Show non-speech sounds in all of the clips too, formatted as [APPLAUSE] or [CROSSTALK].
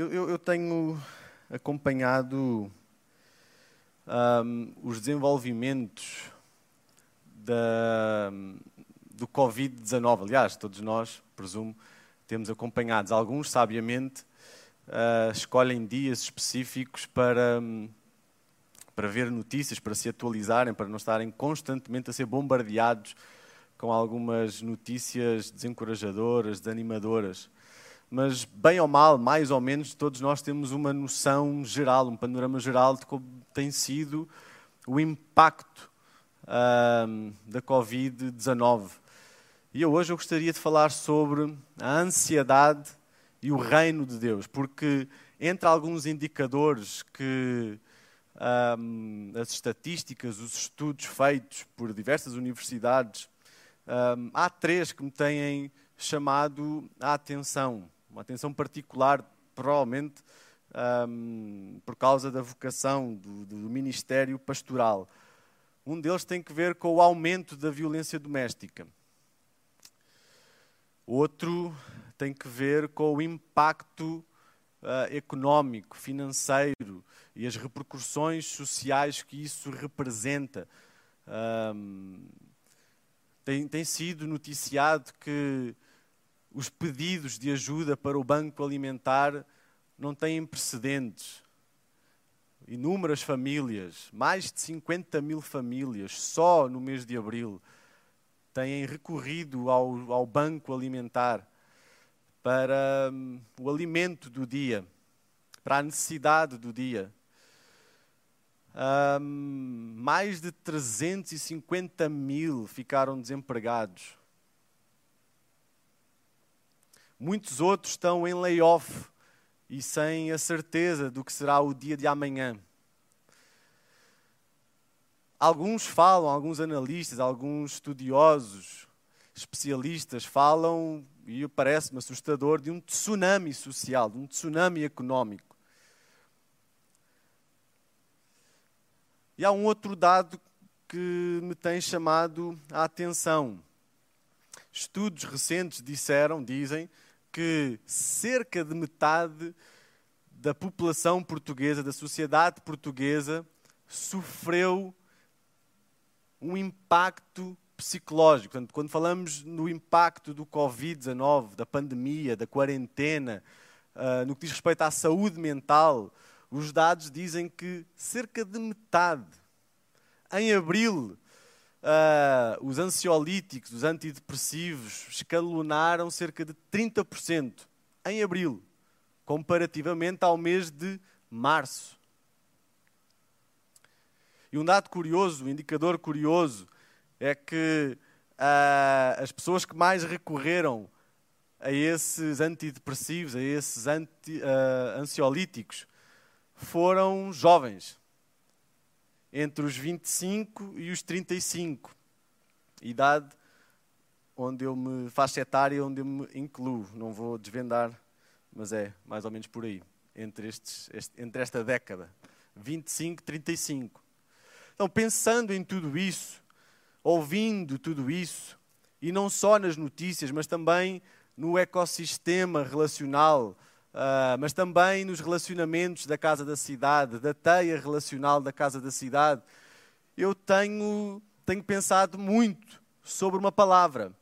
Eu, eu, eu tenho acompanhado um, os desenvolvimentos da, do Covid-19. Aliás, todos nós, presumo, temos acompanhados. Alguns, sabiamente, uh, escolhem dias específicos para, para ver notícias, para se atualizarem, para não estarem constantemente a ser bombardeados com algumas notícias desencorajadoras, desanimadoras. Mas, bem ou mal, mais ou menos, todos nós temos uma noção geral, um panorama geral de como tem sido o impacto uh, da Covid-19 e eu hoje eu gostaria de falar sobre a ansiedade e o reino de Deus, porque entre alguns indicadores que um, as estatísticas, os estudos feitos por diversas universidades, um, há três que me têm chamado a atenção, uma atenção particular, provavelmente um, por causa da vocação do, do ministério pastoral. Um deles tem que ver com o aumento da violência doméstica. Outro tem que ver com o impacto uh, económico, financeiro e as repercussões sociais que isso representa. Um, tem, tem sido noticiado que os pedidos de ajuda para o Banco Alimentar não têm precedentes. Inúmeras famílias, mais de 50 mil famílias, só no mês de abril, têm recorrido ao, ao banco alimentar para um, o alimento do dia, para a necessidade do dia. Um, mais de 350 mil ficaram desempregados. Muitos outros estão em layoff e sem a certeza do que será o dia de amanhã. Alguns falam, alguns analistas, alguns estudiosos, especialistas falam, e parece-me assustador, de um tsunami social, de um tsunami económico. E há um outro dado que me tem chamado a atenção. Estudos recentes disseram, dizem, que cerca de metade da população portuguesa, da sociedade portuguesa, sofreu um impacto psicológico. Portanto, quando falamos no impacto do Covid-19, da pandemia, da quarentena, uh, no que diz respeito à saúde mental, os dados dizem que cerca de metade, em abril, uh, os ansiolíticos, os antidepressivos, escalonaram cerca de 30% em abril, comparativamente ao mês de março. E um dado curioso, um indicador curioso, é que uh, as pessoas que mais recorreram a esses antidepressivos, a esses anti, uh, ansiolíticos, foram jovens, entre os 25 e os 35, idade onde eu me faixa etária onde eu me incluo. Não vou desvendar, mas é mais ou menos por aí, entre, estes, este, entre esta década, 25 e 35. Então, pensando em tudo isso, ouvindo tudo isso, e não só nas notícias, mas também no ecossistema relacional, uh, mas também nos relacionamentos da casa da cidade, da teia relacional da casa da cidade, eu tenho, tenho pensado muito sobre uma palavra.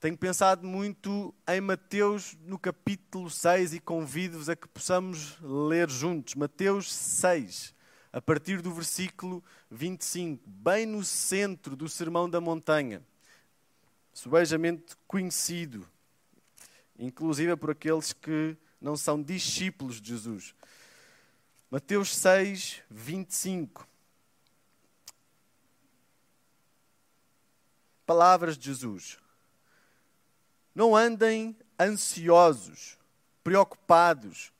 Tenho pensado muito em Mateus no capítulo 6 e convido-vos a que possamos ler juntos. Mateus 6 a partir do versículo 25, bem no centro do Sermão da Montanha, subejamente conhecido, inclusive por aqueles que não são discípulos de Jesus. Mateus 6, 25. Palavras de Jesus. Não andem ansiosos, preocupados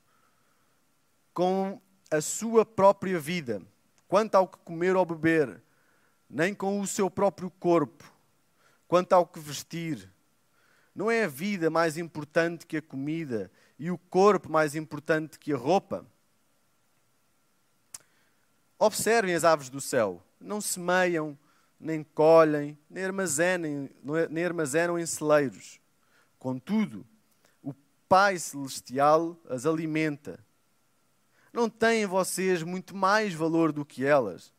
com a sua própria vida, quanto ao que comer ou beber, nem com o seu próprio corpo, quanto ao que vestir. Não é a vida mais importante que a comida e o corpo mais importante que a roupa? Observem as aves do céu, não semeiam, nem colhem, nem armazenam, nem armazenam em celeiros. Contudo, o Pai Celestial as alimenta. Não têm vocês muito mais valor do que elas?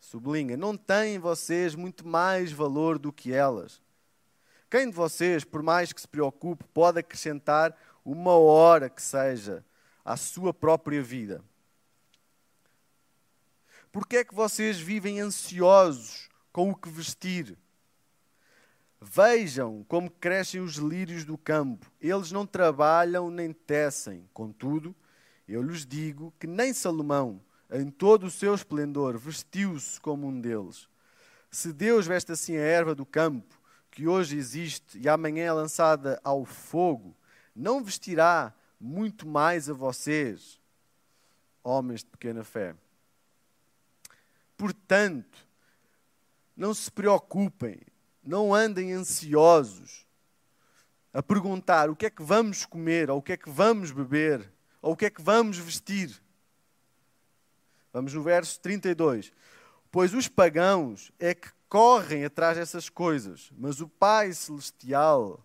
Sublinha, não têm vocês muito mais valor do que elas? Quem de vocês, por mais que se preocupe, pode acrescentar uma hora que seja à sua própria vida? Por que é que vocês vivem ansiosos com o que vestir? Vejam como crescem os lírios do campo. Eles não trabalham nem tecem. Contudo, eu lhes digo que nem Salomão, em todo o seu esplendor, vestiu-se como um deles. Se Deus veste assim a erva do campo, que hoje existe e amanhã é lançada ao fogo, não vestirá muito mais a vocês, homens de pequena fé. Portanto, não se preocupem, não andem ansiosos a perguntar o que é que vamos comer, ou o que é que vamos beber, ou o que é que vamos vestir. Vamos no verso 32. Pois os pagãos é que correm atrás dessas coisas, mas o Pai Celestial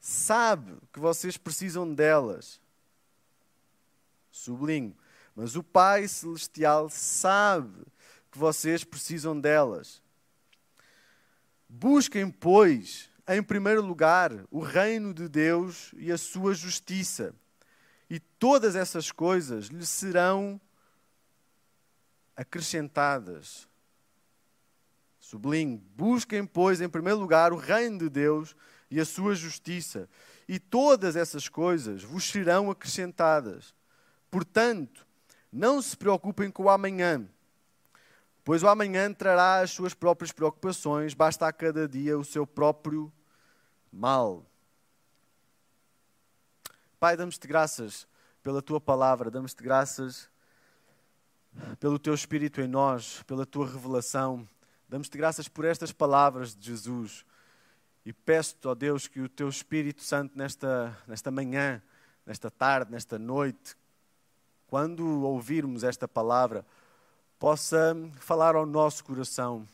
sabe que vocês precisam delas. Sublinho. Mas o Pai Celestial sabe que vocês precisam delas. Busquem, pois, em primeiro lugar, o reino de Deus e a sua justiça, e todas essas coisas lhe serão acrescentadas. Sublinho, busquem, pois, em primeiro lugar o reino de Deus e a sua justiça, e todas essas coisas vos serão acrescentadas. Portanto, não se preocupem com o amanhã Pois o amanhã trará as suas próprias preocupações, basta a cada dia o seu próprio mal. Pai, damos-te graças pela tua palavra, damos-te graças pelo teu Espírito em nós, pela tua revelação. Damos-te graças por estas palavras de Jesus. E peço-te, ó Deus, que o teu Espírito Santo, nesta, nesta manhã, nesta tarde, nesta noite, quando ouvirmos esta palavra, possa falar ao nosso coração,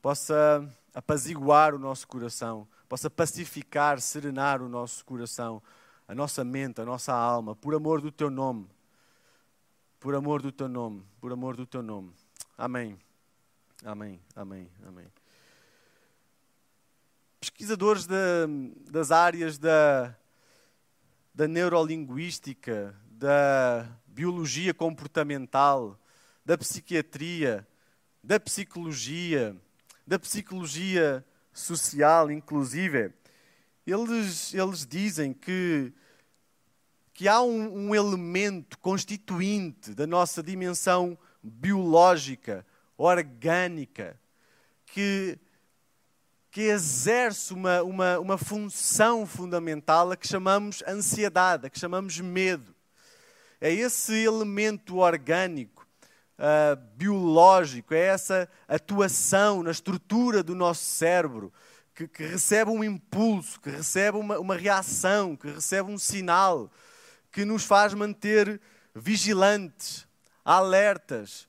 possa apaziguar o nosso coração, possa pacificar, serenar o nosso coração, a nossa mente, a nossa alma, por amor do teu nome. Por amor do teu nome, por amor do teu nome. Amém. Amém, amém, amém. Pesquisadores das áreas da, da neurolinguística, da biologia comportamental, da psiquiatria, da psicologia, da psicologia social, inclusive, eles, eles dizem que, que há um, um elemento constituinte da nossa dimensão biológica, orgânica, que, que exerce uma, uma, uma função fundamental a que chamamos ansiedade, a que chamamos medo. É esse elemento orgânico uh, biológico, é essa atuação na estrutura do nosso cérebro que, que recebe um impulso, que recebe uma, uma reação, que recebe um sinal que nos faz manter vigilantes, alertas,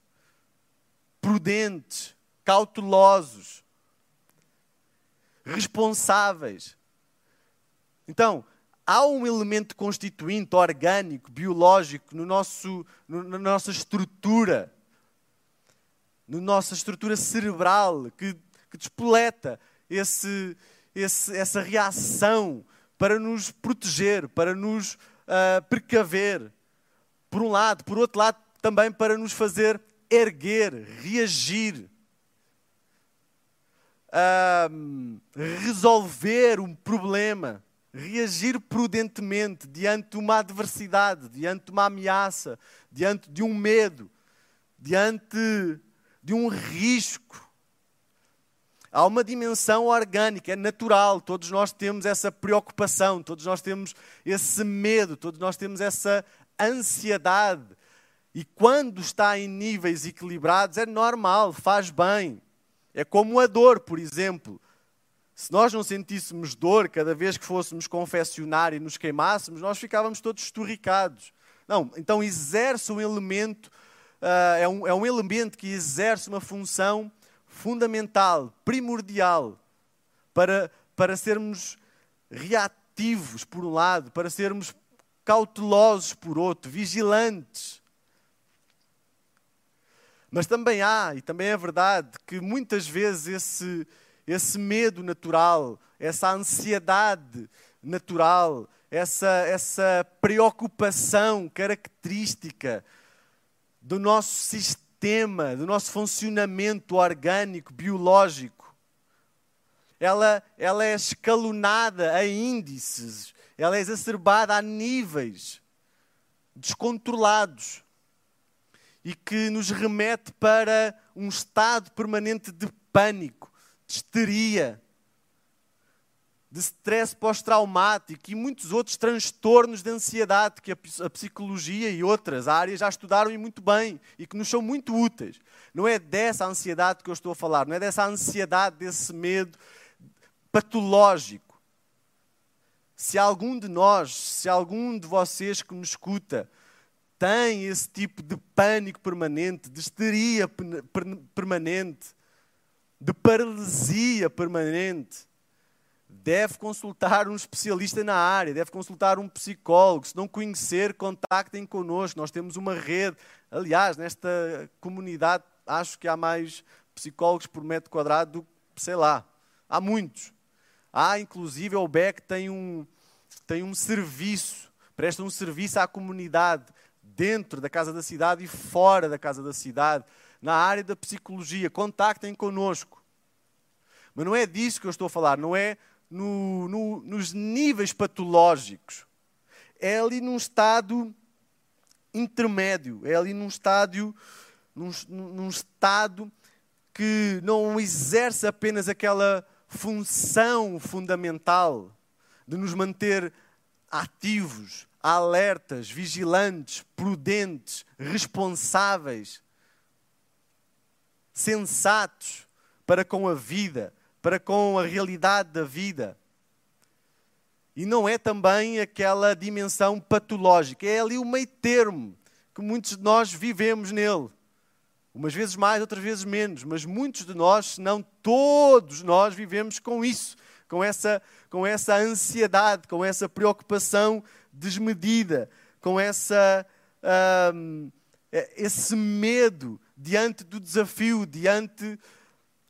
prudentes, cautelosos, responsáveis. Então, há um elemento constituinte orgânico, biológico, no nosso, no, na nossa estrutura na nossa estrutura cerebral que, que despoleta esse, esse, essa reação para nos proteger, para nos uh, precaver. Por um lado, por outro lado, também para nos fazer erguer, reagir, uh, resolver um problema, reagir prudentemente diante de uma adversidade, diante de uma ameaça, diante de um medo, diante de um risco. Há uma dimensão orgânica, é natural, todos nós temos essa preocupação, todos nós temos esse medo, todos nós temos essa ansiedade. E quando está em níveis equilibrados, é normal, faz bem. É como a dor, por exemplo. Se nós não sentíssemos dor cada vez que fôssemos confessionar e nos queimássemos, nós ficávamos todos esturricados. Não, então exerce um elemento uh, é, um, é um elemento que exerce uma função fundamental, primordial, para, para sermos ativos, por um lado, para sermos cautelosos, por outro, vigilantes. Mas também há, e também é verdade, que muitas vezes esse, esse medo natural, essa ansiedade natural, essa, essa preocupação característica do nosso sistema, do nosso funcionamento orgânico, biológico, ela, ela é escalonada a índices, ela é exacerbada a níveis descontrolados e que nos remete para um estado permanente de pânico, de histeria, de stress pós-traumático e muitos outros transtornos de ansiedade que a psicologia e outras áreas já estudaram e muito bem e que nos são muito úteis. Não é dessa ansiedade que eu estou a falar, não é dessa ansiedade, desse medo patológico. Se algum de nós, se algum de vocês que nos escuta, tem esse tipo de pânico permanente, de histeria permanente, de paralisia permanente, deve consultar um especialista na área, deve consultar um psicólogo. Se não conhecer, contactem connosco. Nós temos uma rede. Aliás, nesta comunidade, acho que há mais psicólogos por metro quadrado do que, sei lá, há muitos. Há, inclusive, o BEC tem um, tem um serviço, presta um serviço à comunidade dentro da Casa da Cidade e fora da Casa da Cidade, na área da psicologia. Contactem connosco. Mas não é disso que eu estou a falar, não é no, no, nos níveis patológicos. É ali num estado intermédio, é ali num estádio, num, num estado que não exerce apenas aquela função fundamental de nos manter ativos, alertas, vigilantes, prudentes, responsáveis, sensatos para com a vida, para com a realidade da vida. E não é também aquela dimensão patológica, é ali o meio termo que muitos de nós vivemos nele. Umas vezes mais, outras vezes menos, mas muitos de nós, se não todos nós, vivemos com isso, com essa, com essa ansiedade, com essa preocupação desmedida, com essa, um, esse medo diante do desafio, diante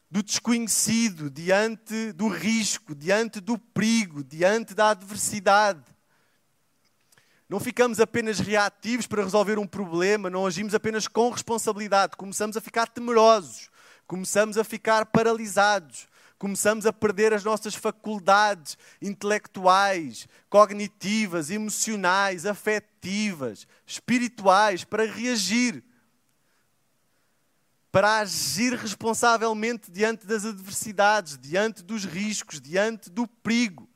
do desconhecido, diante do risco, diante do perigo, diante da adversidade. Não ficamos apenas reativos para resolver um problema, não agimos apenas com responsabilidade, começamos a ficar temerosos, começamos a ficar paralisados, começamos a perder as nossas faculdades intelectuais, cognitivas, emocionais, afetivas, espirituais para reagir, para agir responsavelmente diante das adversidades, diante dos riscos, diante do perigo.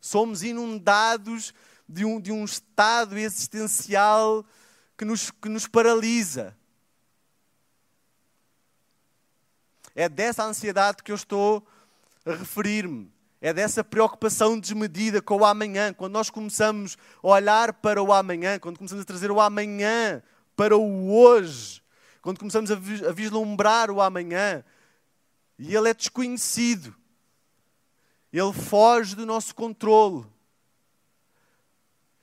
Somos inundados de um, de um estado existencial que nos, que nos paralisa É dessa ansiedade que eu estou a referir-me. É dessa preocupação desmedida com o amanhã. Quando nós começamos a olhar para o amanhã, quando começamos a trazer o amanhã para o hoje, quando começamos a vislumbrar o amanhã, e ele é desconhecido, ele foge do nosso controle,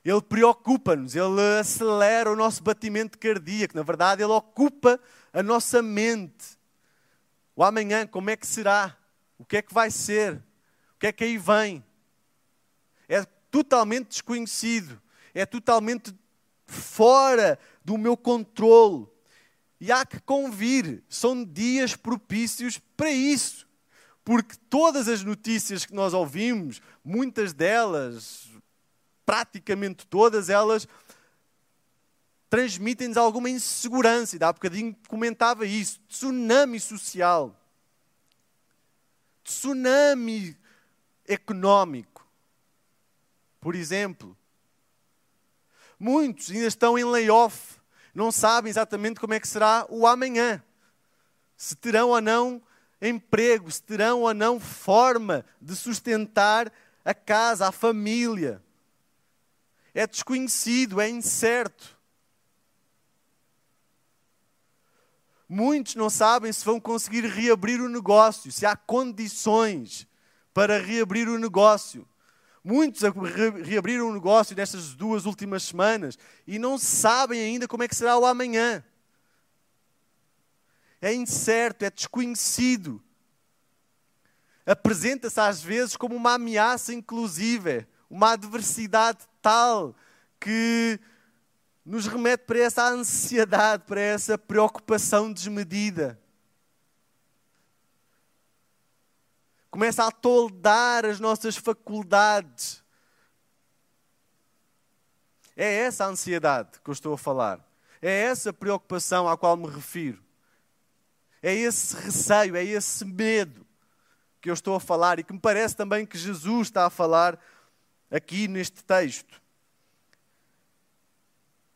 ele preocupa-nos, ele acelera o nosso batimento cardíaco, na verdade, ele ocupa a nossa mente. O amanhã, como é que será? O que é que vai ser? O que é que aí vem? É totalmente desconhecido, é totalmente fora do meu controle. E há que convir, são dias propícios para isso. Porque todas as notícias que nós ouvimos, muitas delas, praticamente todas elas, transmitem-nos alguma insegurança. E há bocadinho comentava isso. Tsunami social. Tsunami económico. Por exemplo. Muitos ainda estão em layoff. Não sabem exatamente como é que será o amanhã. Se terão ou não emprego, se terão ou não forma de sustentar a casa, a família. É desconhecido, é incerto. Muitos não sabem se vão conseguir reabrir o negócio, se há condições para reabrir o negócio. Muitos reabriram o negócio nestas duas últimas semanas e não sabem ainda como é que será o amanhã. É incerto, é desconhecido. Apresenta-se às vezes como uma ameaça inclusive, uma adversidade tal que nos remete para essa ansiedade, para essa preocupação desmedida. começa a toldar as nossas faculdades. É essa a ansiedade que eu estou a falar. É essa preocupação à qual me refiro. É esse receio, é esse medo que eu estou a falar e que me parece também que Jesus está a falar aqui neste texto.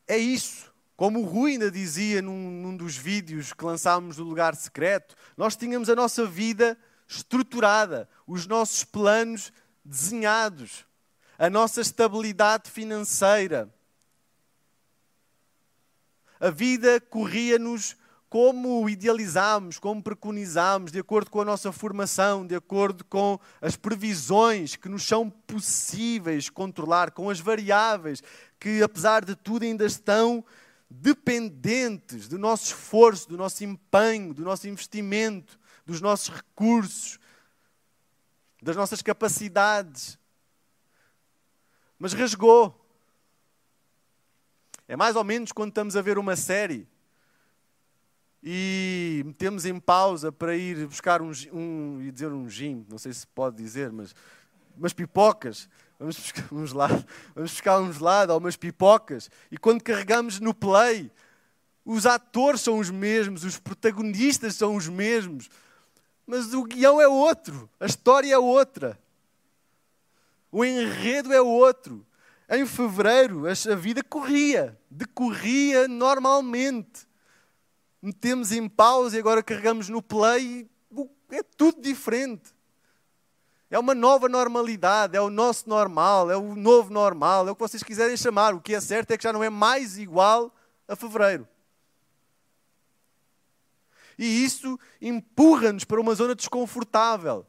É isso. Como o Rui ainda dizia num, num dos vídeos que lançámos do lugar secreto, nós tínhamos a nossa vida estruturada, os nossos planos desenhados, a nossa estabilidade financeira. A vida corria-nos como idealizámos, como preconizámos, de acordo com a nossa formação, de acordo com as previsões que nos são possíveis controlar, com as variáveis que, apesar de tudo, ainda estão dependentes do nosso esforço, do nosso empenho, do nosso investimento dos nossos recursos, das nossas capacidades. Mas rasgou. É mais ou menos quando estamos a ver uma série e metemos em pausa para ir buscar um, um e dizer um gin, não sei se pode dizer, mas umas pipocas. Vamos buscar [LAUGHS] um gelado, vamos buscar um gelado ou umas pipocas. E quando carregamos no play, os atores são os mesmos, os protagonistas são os mesmos, mas o guião é outro, a história é outra, o enredo é outro. Em fevereiro a vida corria, decorria normalmente. Metemos em pausa e agora carregamos no play, é tudo diferente. É uma nova normalidade, é o nosso normal, é o novo normal, é o que vocês quiserem chamar. O que é certo é que já não é mais igual a fevereiro. E isso empurra-nos para uma zona desconfortável.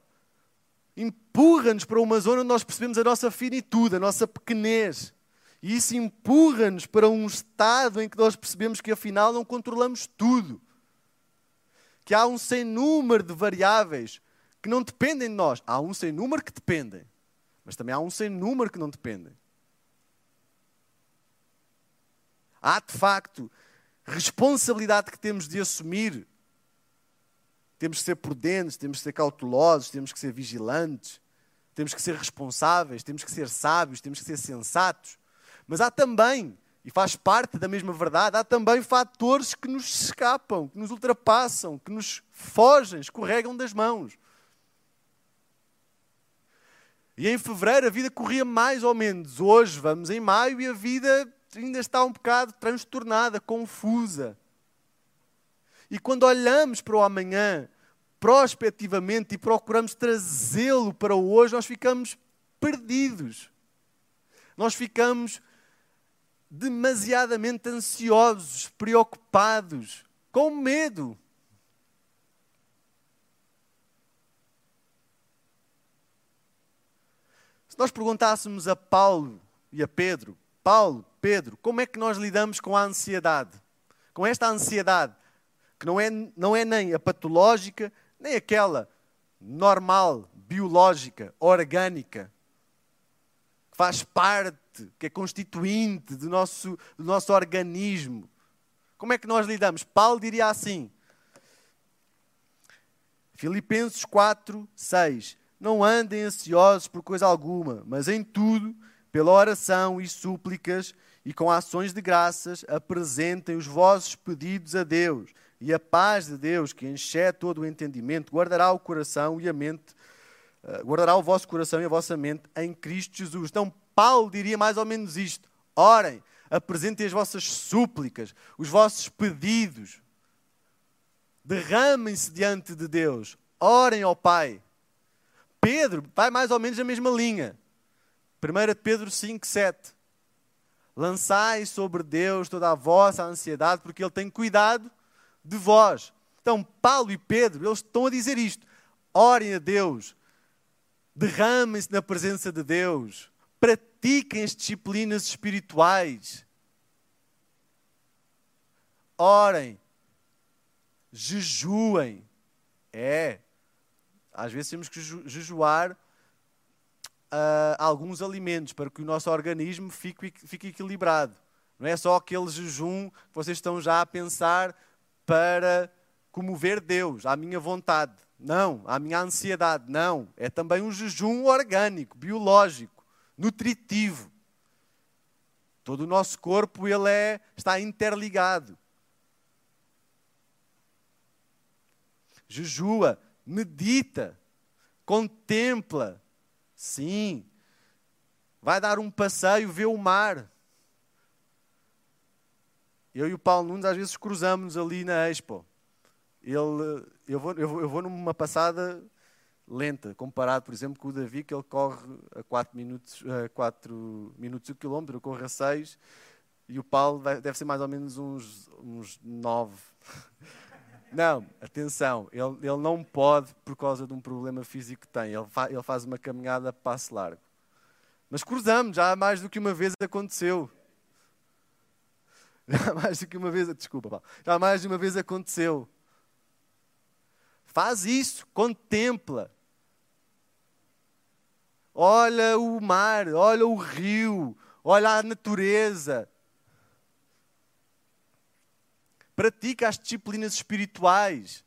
Empurra-nos para uma zona onde nós percebemos a nossa finitude, a nossa pequenez. E isso empurra-nos para um estado em que nós percebemos que afinal não controlamos tudo. Que há um sem número de variáveis que não dependem de nós. Há um sem número que dependem, mas também há um sem número que não dependem. Há de facto responsabilidade que temos de assumir temos que ser prudentes, temos que ser cautelosos, temos que ser vigilantes, temos que ser responsáveis, temos que ser sábios, temos que ser sensatos. Mas há também, e faz parte da mesma verdade, há também fatores que nos escapam, que nos ultrapassam, que nos fogem, escorregam das mãos. E em fevereiro a vida corria mais ou menos. Hoje vamos em maio e a vida ainda está um bocado transtornada, confusa. E quando olhamos para o amanhã prospectivamente e procuramos trazê-lo para o hoje, nós ficamos perdidos. Nós ficamos demasiadamente ansiosos, preocupados, com medo. Se nós perguntássemos a Paulo e a Pedro, Paulo, Pedro, como é que nós lidamos com a ansiedade? Com esta ansiedade que não é, não é nem a patológica, nem aquela normal, biológica, orgânica, que faz parte, que é constituinte do nosso, do nosso organismo. Como é que nós lidamos? Paulo diria assim, Filipenses 4, 6. Não andem ansiosos por coisa alguma, mas em tudo, pela oração e súplicas e com ações de graças, apresentem os vossos pedidos a Deus e a paz de Deus, que enche todo o entendimento, guardará o coração e a mente, uh, guardará o vosso coração e a vossa mente em Cristo Jesus. Então, Paulo diria mais ou menos isto: orem, apresentem as vossas súplicas, os vossos pedidos, derramem-se diante de Deus, orem ao Pai. Pedro vai mais ou menos na mesma linha. 1 Pedro 5, 7. Lançai sobre Deus toda a vossa ansiedade, porque Ele tem cuidado de vós. Então, Paulo e Pedro, eles estão a dizer isto. Orem a Deus. Derramem-se na presença de Deus. Pratiquem as disciplinas espirituais. Orem. Jejuem. É. Às vezes temos que jejuar uh, alguns alimentos para que o nosso organismo fique, fique equilibrado. Não é só aquele jejum que vocês estão já a pensar para comover Deus, à minha vontade. Não, à minha ansiedade. Não. É também um jejum orgânico, biológico, nutritivo. Todo o nosso corpo ele é, está interligado. Jejua, medita, contempla. Sim. Vai dar um passeio, vê o mar. Eu e o Paulo Nunes às vezes cruzamos ali na Expo. Ele, eu, vou, eu, vou, eu vou numa passada lenta, comparado, por exemplo, com o Davi, que ele corre a 4 minutos, a 4 minutos o quilómetro, eu corro a 6, e o Paulo deve ser mais ou menos uns, uns 9. [LAUGHS] Não, atenção, ele, ele não pode por causa de um problema físico que tem. Ele, fa, ele faz uma caminhada passo largo. Mas cruzamos, já mais do que uma vez aconteceu. [LAUGHS] Já mais do que uma vez, desculpa, Paulo. Já mais de uma vez aconteceu. Faz isso, contempla. Olha o mar, olha o rio, olha a natureza. Pratica as disciplinas espirituais.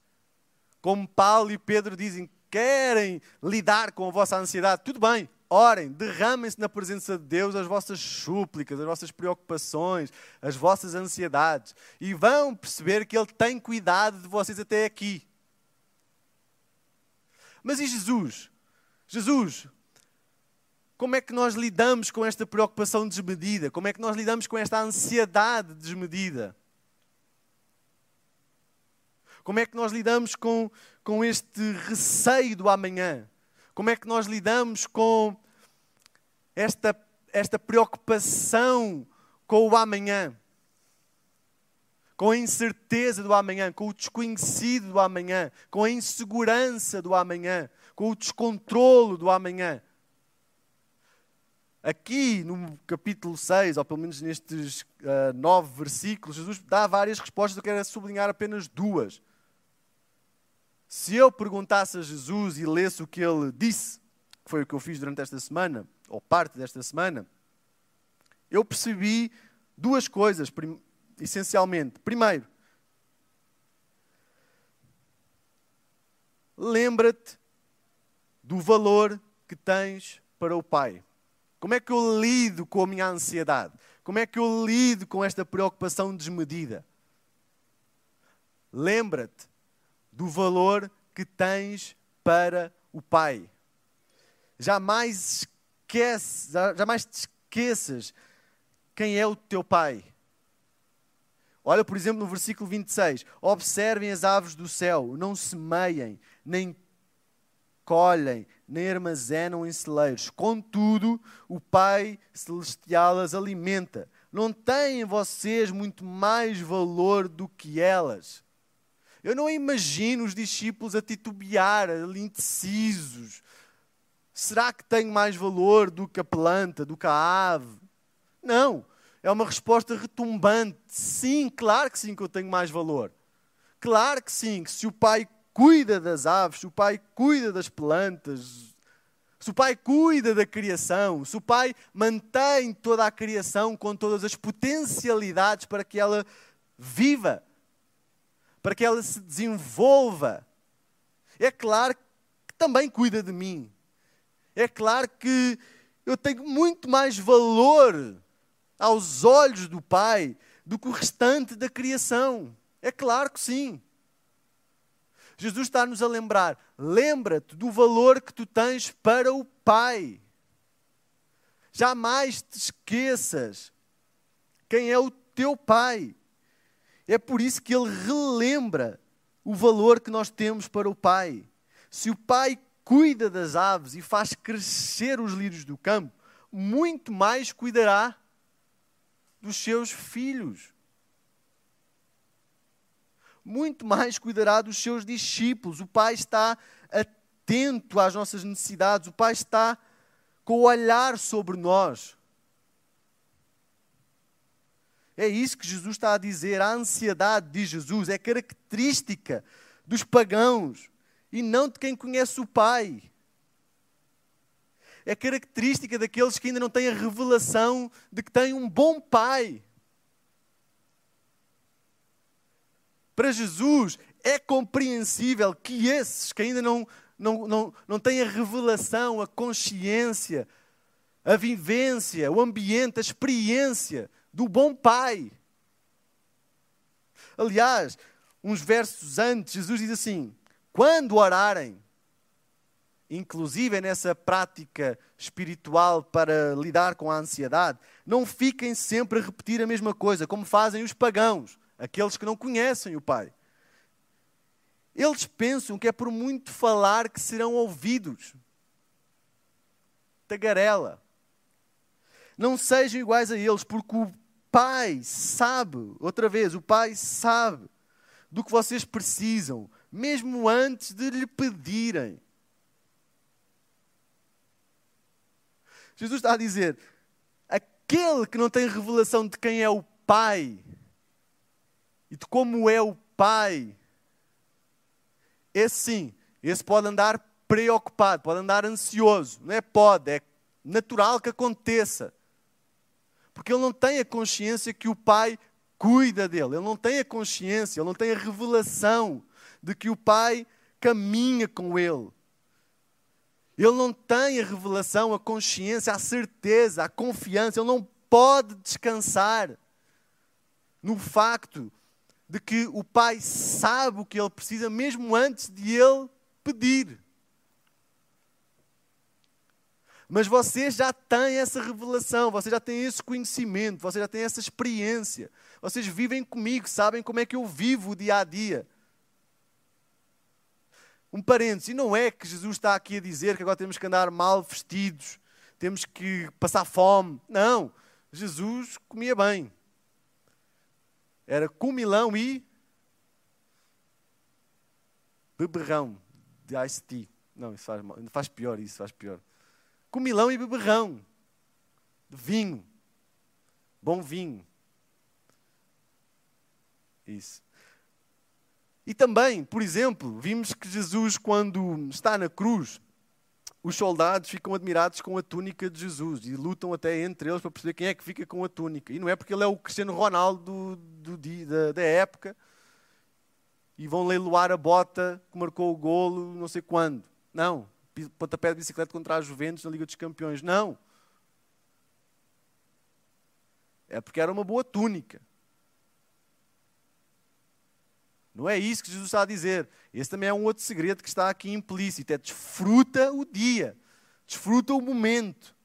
Como Paulo e Pedro dizem, querem lidar com a vossa ansiedade, tudo bem, orem, derramem-se na presença de Deus as vossas súplicas, as vossas preocupações, as vossas ansiedades, e vão perceber que Ele tem cuidado de vocês até aqui. Mas e Jesus? Jesus, como é que nós lidamos com esta preocupação desmedida? Como é que nós lidamos com esta ansiedade desmedida? Como é que nós lidamos com, com este receio do amanhã? Como é que nós lidamos com esta, esta preocupação com o amanhã? Com a incerteza do amanhã, com o desconhecido do amanhã, com a insegurança do amanhã, com o descontrolo do amanhã. Aqui no capítulo 6, ou pelo menos nestes uh, nove versículos, Jesus dá várias respostas, eu quero sublinhar apenas duas. Se eu perguntasse a Jesus e lesse o que ele disse, que foi o que eu fiz durante esta semana, ou parte desta semana, eu percebi duas coisas, essencialmente. Primeiro, lembra-te do valor que tens para o Pai. Como é que eu lido com a minha ansiedade? Como é que eu lido com esta preocupação desmedida? Lembra-te do valor que tens para o Pai. Jamais esquece, jamais te esqueças quem é o teu Pai. Olha, por exemplo, no versículo 26. Observem as aves do céu, não semeiem, nem colhem, nem armazenam em celeiros. Contudo, o Pai Celestial as alimenta. Não têm vocês muito mais valor do que elas? Eu não imagino os discípulos a titubear, ali indecisos. Será que tenho mais valor do que a planta, do que a ave? Não. É uma resposta retumbante. Sim, claro que sim que eu tenho mais valor. Claro que sim, que se o Pai cuida das aves, se o Pai cuida das plantas, se o Pai cuida da criação, se o Pai mantém toda a criação com todas as potencialidades para que ela viva, para que ela se desenvolva. É claro que também cuida de mim. É claro que eu tenho muito mais valor aos olhos do Pai do que o restante da criação. É claro que sim. Jesus está-nos a lembrar: lembra-te do valor que tu tens para o Pai. Jamais te esqueças quem é o teu Pai. É por isso que ele relembra o valor que nós temos para o Pai. Se o Pai cuida das aves e faz crescer os lírios do campo, muito mais cuidará dos seus filhos. Muito mais cuidará dos seus discípulos. O Pai está atento às nossas necessidades, o Pai está com o olhar sobre nós. É isso que Jesus está a dizer. A ansiedade de Jesus é característica dos pagãos e não de quem conhece o Pai. É característica daqueles que ainda não têm a revelação de que têm um bom Pai. Para Jesus é compreensível que esses que ainda não, não, não, não têm a revelação, a consciência, a vivência, o ambiente, a experiência do bom Pai. Aliás, uns versos antes, Jesus diz assim: quando orarem, inclusive nessa prática espiritual para lidar com a ansiedade, não fiquem sempre a repetir a mesma coisa, como fazem os pagãos, aqueles que não conhecem o Pai. Eles pensam que é por muito falar que serão ouvidos. Tagarela. Não sejam iguais a eles, porque o Pai sabe, outra vez, o Pai sabe do que vocês precisam, mesmo antes de lhe pedirem. Jesus está a dizer: aquele que não tem revelação de quem é o Pai e como é o Pai, esse sim, esse pode andar preocupado, pode andar ansioso. Não é pode, é natural que aconteça. Porque ele não tem a consciência que o pai cuida dele, ele não tem a consciência, ele não tem a revelação de que o pai caminha com ele. Ele não tem a revelação, a consciência, a certeza, a confiança, ele não pode descansar no facto de que o pai sabe o que ele precisa mesmo antes de ele pedir. Mas vocês já têm essa revelação, vocês já têm esse conhecimento, vocês já têm essa experiência. Vocês vivem comigo, sabem como é que eu vivo o dia a dia. Um parênteses, e não é que Jesus está aqui a dizer que agora temos que andar mal vestidos, temos que passar fome. Não, Jesus comia bem. Era comilão e beberrão de ice tea. Não, isso faz, faz pior, isso faz pior comilão e beberrão. Vinho. Bom vinho. Isso. E também, por exemplo, vimos que Jesus, quando está na cruz, os soldados ficam admirados com a túnica de Jesus e lutam até entre eles para perceber quem é que fica com a túnica. E não é porque ele é o Cristiano Ronaldo do, do, da, da época e vão leiloar a bota que marcou o golo não sei quando. Não pontapé de bicicleta contra a Juventus na Liga dos Campeões. Não. É porque era uma boa túnica. Não é isso que Jesus está a dizer. Esse também é um outro segredo que está aqui implícito. É desfruta o dia. Desfruta o momento.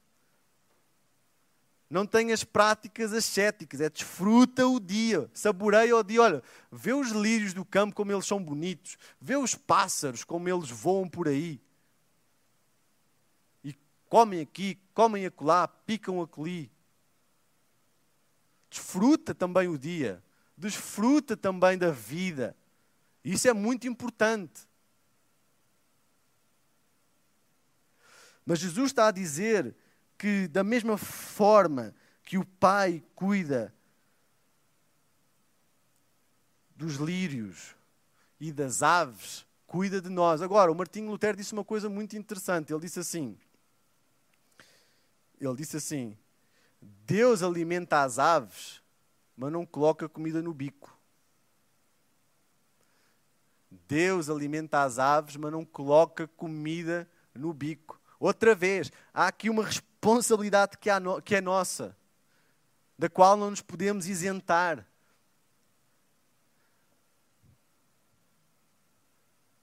Não tenhas práticas ascéticas. É desfruta o dia. Saboreia o dia. Olha, vê os lírios do campo como eles são bonitos. Vê os pássaros como eles voam por aí comem aqui, comem acolá, picam acolhi. Desfruta também o dia, desfruta também da vida. Isso é muito importante. Mas Jesus está a dizer que, da mesma forma que o Pai cuida dos lírios e das aves, cuida de nós. Agora, o Martinho Lutero disse uma coisa muito interessante. Ele disse assim: ele disse assim: Deus alimenta as aves, mas não coloca comida no bico. Deus alimenta as aves, mas não coloca comida no bico. Outra vez, há aqui uma responsabilidade que, que é nossa, da qual não nos podemos isentar.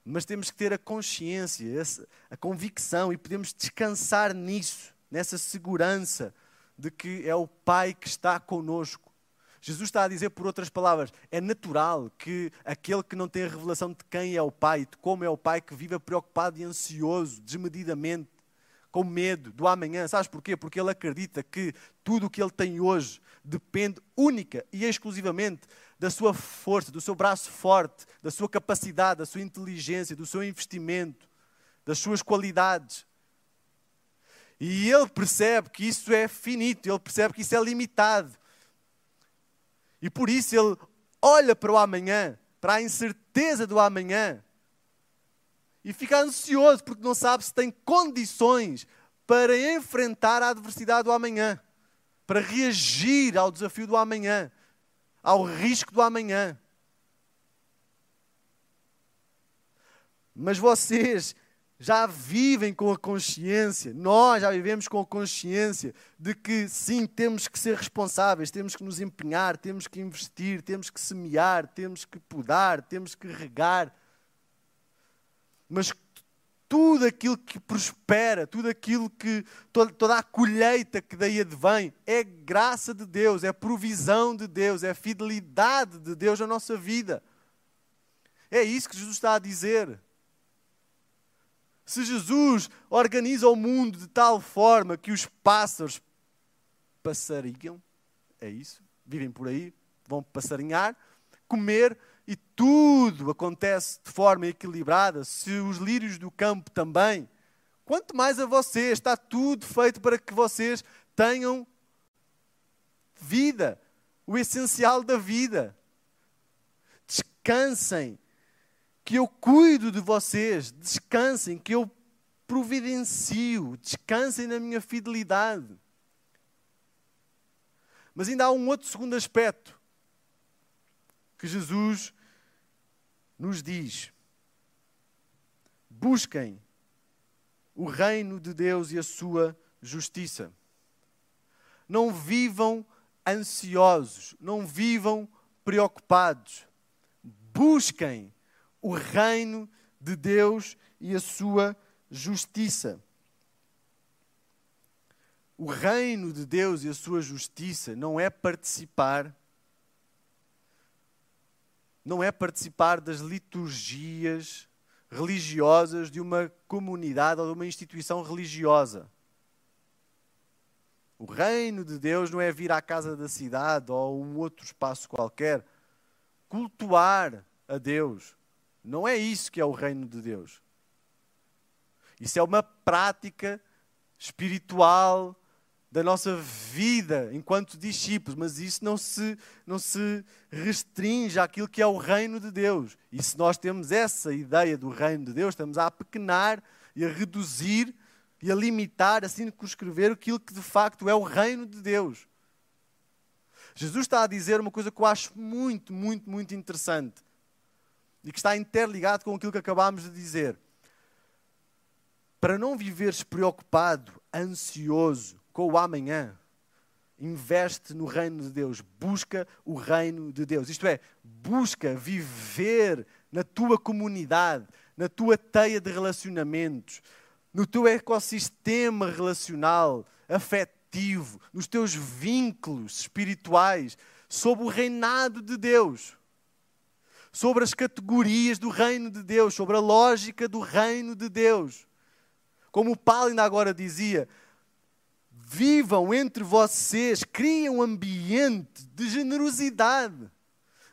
Mas temos que ter a consciência, a convicção e podemos descansar nisso nessa segurança de que é o Pai que está conosco. Jesus está a dizer, por outras palavras, é natural que aquele que não tem a revelação de quem é o Pai, de como é o Pai, que viva preocupado e ansioso, desmedidamente, com medo do amanhã. Sabes porquê? Porque ele acredita que tudo o que ele tem hoje depende única e exclusivamente da sua força, do seu braço forte, da sua capacidade, da sua inteligência, do seu investimento das suas qualidades. E ele percebe que isso é finito, ele percebe que isso é limitado. E por isso ele olha para o amanhã, para a incerteza do amanhã, e fica ansioso porque não sabe se tem condições para enfrentar a adversidade do amanhã, para reagir ao desafio do amanhã, ao risco do amanhã. Mas vocês já vivem com a consciência, nós já vivemos com a consciência de que sim, temos que ser responsáveis, temos que nos empenhar, temos que investir, temos que semear, temos que podar, temos que regar. Mas tudo aquilo que prospera, tudo aquilo que, toda, toda a colheita que daí advém, é graça de Deus, é provisão de Deus, é fidelidade de Deus na nossa vida. É isso que Jesus está a dizer. Se Jesus organiza o mundo de tal forma que os pássaros passariam, é isso, vivem por aí, vão passarinhar, comer e tudo acontece de forma equilibrada, se os lírios do campo também, quanto mais a vocês, está tudo feito para que vocês tenham vida, o essencial da vida. Descansem que eu cuido de vocês, descansem, que eu providencio, descansem na minha fidelidade. Mas ainda há um outro segundo aspecto que Jesus nos diz: busquem o reino de Deus e a sua justiça. Não vivam ansiosos, não vivam preocupados. Busquem o reino de Deus e a sua justiça. O reino de Deus e a sua justiça não é participar não é participar das liturgias religiosas de uma comunidade ou de uma instituição religiosa. O reino de Deus não é vir à casa da cidade ou um outro espaço qualquer, cultuar a Deus, não é isso que é o reino de Deus. Isso é uma prática espiritual da nossa vida enquanto discípulos, mas isso não se, não se restringe àquilo que é o reino de Deus. E se nós temos essa ideia do reino de Deus, estamos a apequenar e a reduzir e a limitar, a circunscrever aquilo que de facto é o reino de Deus. Jesus está a dizer uma coisa que eu acho muito, muito, muito interessante e que está interligado com aquilo que acabámos de dizer. Para não viveres preocupado, ansioso com o amanhã, investe no reino de Deus, busca o reino de Deus. Isto é, busca viver na tua comunidade, na tua teia de relacionamentos, no teu ecossistema relacional, afetivo, nos teus vínculos espirituais, sob o reinado de Deus sobre as categorias do reino de Deus, sobre a lógica do reino de Deus. Como o Paulo ainda agora dizia, vivam entre vocês, criem um ambiente de generosidade,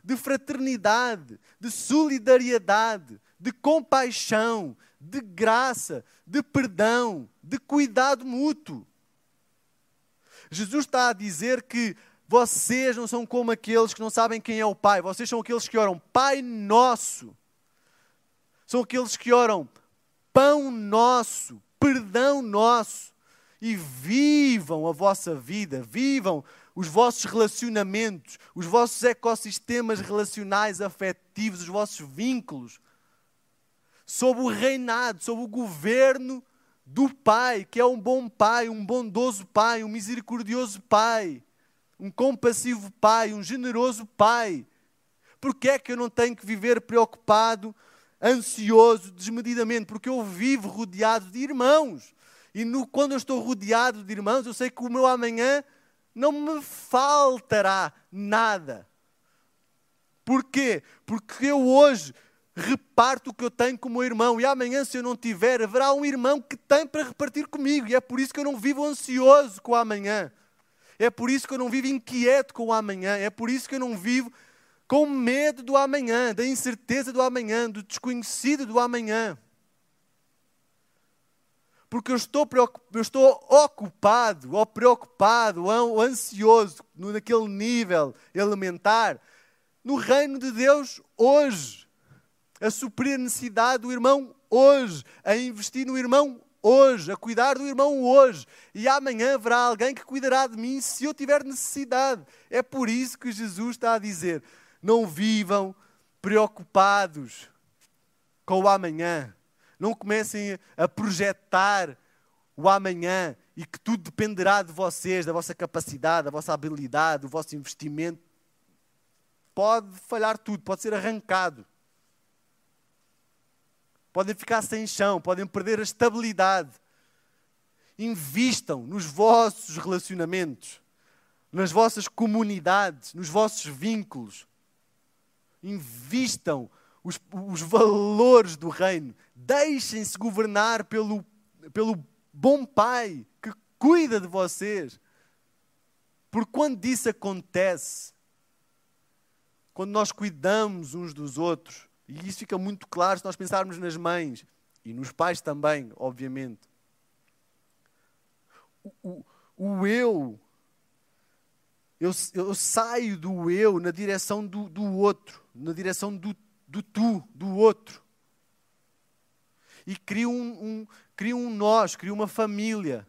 de fraternidade, de solidariedade, de compaixão, de graça, de perdão, de cuidado mútuo. Jesus está a dizer que vocês não são como aqueles que não sabem quem é o Pai. Vocês são aqueles que oram Pai Nosso. São aqueles que oram Pão Nosso, Perdão Nosso. E vivam a vossa vida, vivam os vossos relacionamentos, os vossos ecossistemas relacionais, afetivos, os vossos vínculos, sob o reinado, sob o governo do Pai, que é um bom Pai, um bondoso Pai, um misericordioso Pai um compassivo pai, um generoso pai. Por que é que eu não tenho que viver preocupado, ansioso, desmedidamente? Porque eu vivo rodeado de irmãos. E no, quando eu estou rodeado de irmãos, eu sei que o meu amanhã não me faltará nada. Porquê? Porque eu hoje reparto o que eu tenho com o meu irmão e amanhã, se eu não tiver, haverá um irmão que tem para repartir comigo. E é por isso que eu não vivo ansioso com o amanhã. É por isso que eu não vivo inquieto com o amanhã. É por isso que eu não vivo com medo do amanhã, da incerteza do amanhã, do desconhecido do amanhã. porque eu estou, eu estou ocupado, ou preocupado, ou ansioso, naquele nível elementar, no reino de Deus hoje, a suprir a necessidade do irmão hoje, a investir no irmão hoje, a cuidar do irmão hoje. E amanhã haverá alguém que cuidará de mim se eu tiver necessidade. É por isso que Jesus está a dizer: não vivam preocupados com o amanhã. Não comecem a projetar o amanhã e que tudo dependerá de vocês, da vossa capacidade, da vossa habilidade, do vosso investimento. Pode falhar tudo, pode ser arrancado. Podem ficar sem chão, podem perder a estabilidade. Invistam nos vossos relacionamentos, nas vossas comunidades, nos vossos vínculos. Invistam os, os valores do reino. Deixem-se governar pelo, pelo bom Pai que cuida de vocês. Porque quando isso acontece, quando nós cuidamos uns dos outros, e isso fica muito claro se nós pensarmos nas mães e nos pais também, obviamente. O, o, o eu, eu, eu, saio do eu na direção do, do outro, na direção do do tu, do outro. E cria um, um, cria um nós, cria uma família,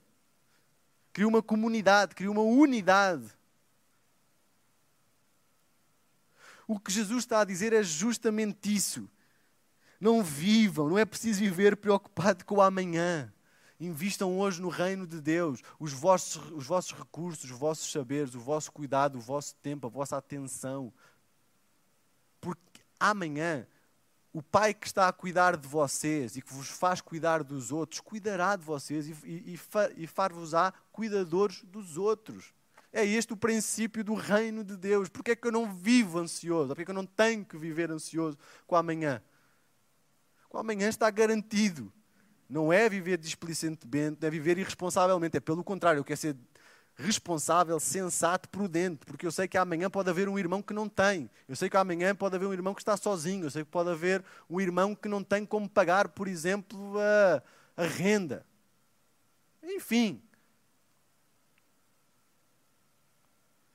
cria uma comunidade, cria uma unidade. O que Jesus está a dizer é justamente isso. Não vivam, não é preciso viver preocupado com o amanhã. Invistam hoje no reino de Deus os vossos, os vossos recursos, os vossos saberes, o vosso cuidado, o vosso tempo, a vossa atenção amanhã o Pai que está a cuidar de vocês e que vos faz cuidar dos outros, cuidará de vocês e, e, e far-vos-á cuidadores dos outros. É este o princípio do reino de Deus. Porque é que eu não vivo ansioso? Porque é que eu não tenho que viver ansioso com amanhã? Com amanhã está garantido. Não é viver displicentemente, não é viver irresponsavelmente. É pelo contrário, eu quero ser responsável, sensato, prudente, porque eu sei que amanhã pode haver um irmão que não tem. Eu sei que amanhã pode haver um irmão que está sozinho. Eu sei que pode haver um irmão que não tem como pagar, por exemplo, a, a renda. Enfim.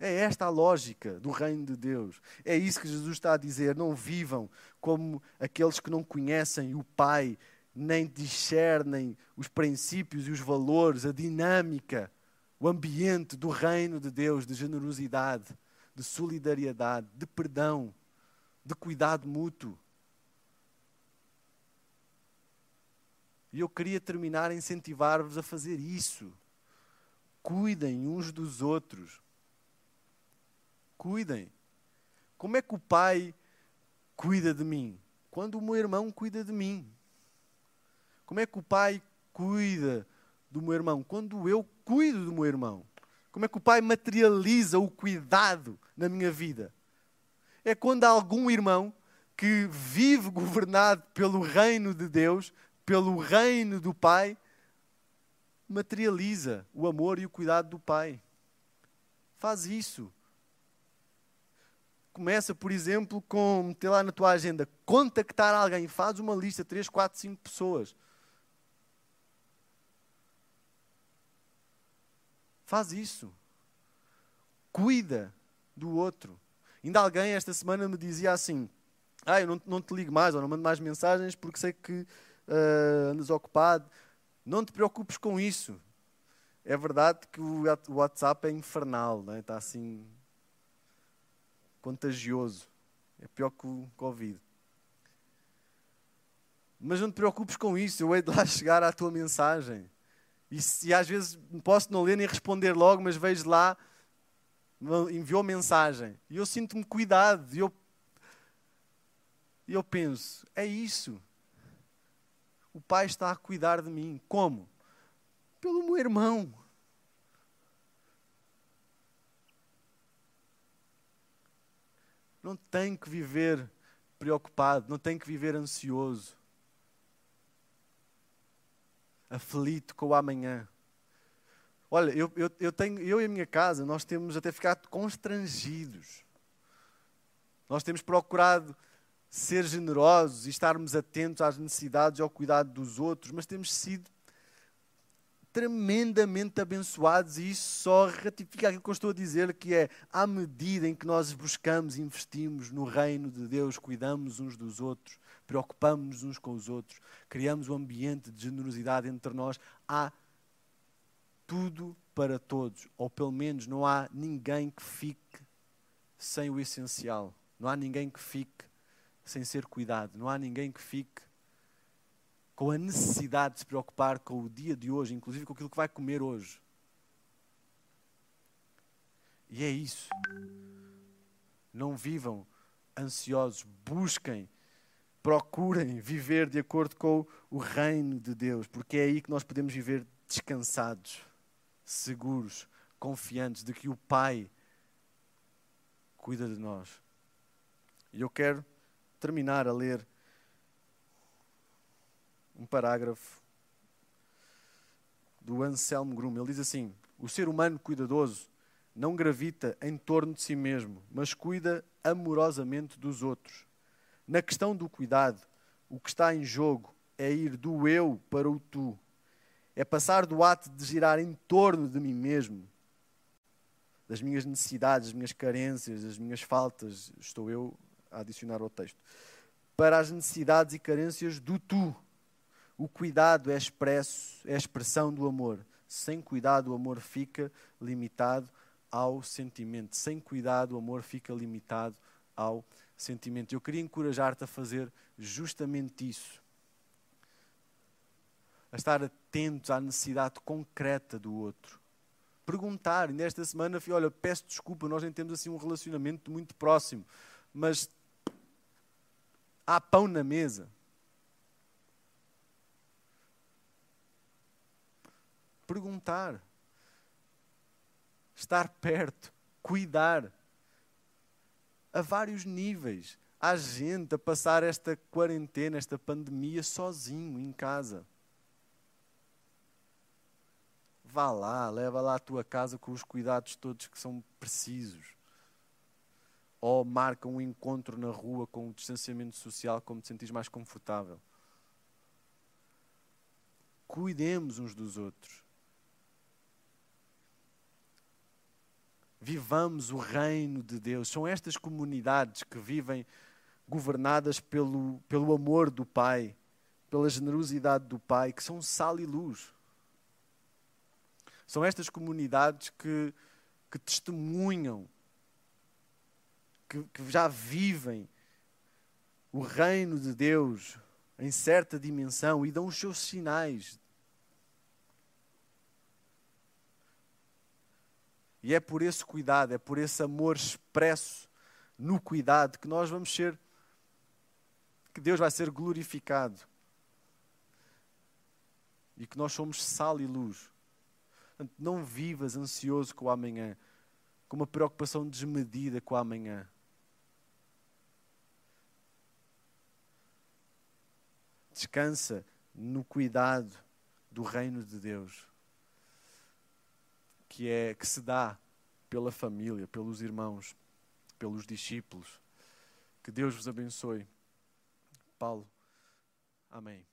É esta a lógica do reino de Deus. É isso que Jesus está a dizer. Não vivam como aqueles que não conhecem o Pai, nem discernem os princípios e os valores, a dinâmica o ambiente do reino de Deus, de generosidade, de solidariedade, de perdão, de cuidado mútuo. E eu queria terminar a incentivar-vos a fazer isso. Cuidem uns dos outros. Cuidem. Como é que o pai cuida de mim? Quando o meu irmão cuida de mim. Como é que o pai cuida do meu irmão? Quando eu cuido do meu irmão? Como é que o Pai materializa o cuidado na minha vida? É quando há algum irmão que vive [LAUGHS] governado pelo reino de Deus, pelo reino do Pai, materializa o amor e o cuidado do Pai. Faz isso. Começa, por exemplo, com meter lá na tua agenda, contactar alguém, faz uma lista, 3, 4, 5 pessoas Faz isso. Cuida do outro. Ainda alguém esta semana me dizia assim: Ah, eu não, não te ligo mais ou não mando mais mensagens porque sei que uh, andas ocupado. Não te preocupes com isso. É verdade que o WhatsApp é infernal, não é? está assim contagioso. É pior que o Covid. Mas não te preocupes com isso, eu hei de lá [LAUGHS] chegar à tua mensagem. E, às vezes posso não ler nem responder logo, mas vejo lá, enviou mensagem. E eu sinto-me cuidado. E eu, e eu penso: é isso. O Pai está a cuidar de mim. Como? Pelo meu irmão. Não tenho que viver preocupado, não tenho que viver ansioso aflito com o amanhã. Olha, eu, eu, eu, tenho, eu e a minha casa, nós temos até ficado constrangidos. Nós temos procurado ser generosos e estarmos atentos às necessidades e ao cuidado dos outros, mas temos sido tremendamente abençoados e isso só ratifica aquilo que eu estou a dizer, que é à medida em que nós buscamos, investimos no reino de Deus, cuidamos uns dos outros, preocupamos-nos uns com os outros, criamos um ambiente de generosidade entre nós, há tudo para todos, ou pelo menos não há ninguém que fique sem o essencial, não há ninguém que fique sem ser cuidado, não há ninguém que fique com a necessidade de se preocupar com o dia de hoje, inclusive com aquilo que vai comer hoje. E é isso. Não vivam ansiosos, busquem, procurem viver de acordo com o reino de Deus, porque é aí que nós podemos viver descansados, seguros, confiantes de que o Pai cuida de nós. E eu quero terminar a ler um parágrafo do Anselmo Grum. Ele diz assim: O ser humano cuidadoso não gravita em torno de si mesmo, mas cuida amorosamente dos outros. Na questão do cuidado, o que está em jogo é ir do eu para o tu. É passar do ato de girar em torno de mim mesmo, das minhas necessidades, das minhas carências, das minhas faltas, estou eu a adicionar ao texto, para as necessidades e carências do tu o cuidado é expresso, é expressão do amor. Sem cuidado, o amor fica limitado ao sentimento. Sem cuidado, o amor fica limitado ao sentimento. Eu queria encorajar-te a fazer justamente isso. A estar atentos à necessidade concreta do outro. Perguntar, nesta semana, fui, olha, peço desculpa, nós nem temos assim um relacionamento muito próximo, mas há pão na mesa perguntar, estar perto, cuidar. A vários níveis. Há gente a passar esta quarentena, esta pandemia sozinho em casa. Vá lá, leva lá a tua casa com os cuidados todos que são precisos. Ou marca um encontro na rua com o distanciamento social como te sentires mais confortável. Cuidemos uns dos outros. Vivamos o reino de Deus. São estas comunidades que vivem governadas pelo, pelo amor do Pai, pela generosidade do Pai, que são sal e luz. São estas comunidades que, que testemunham, que, que já vivem o reino de Deus em certa dimensão e dão os seus sinais E é por esse cuidado, é por esse amor expresso no cuidado que nós vamos ser, que Deus vai ser glorificado. E que nós somos sal e luz. Portanto, não vivas ansioso com o amanhã, com uma preocupação desmedida com o amanhã. Descansa no cuidado do reino de Deus que é que se dá pela família, pelos irmãos, pelos discípulos. Que Deus vos abençoe. Paulo. Amém.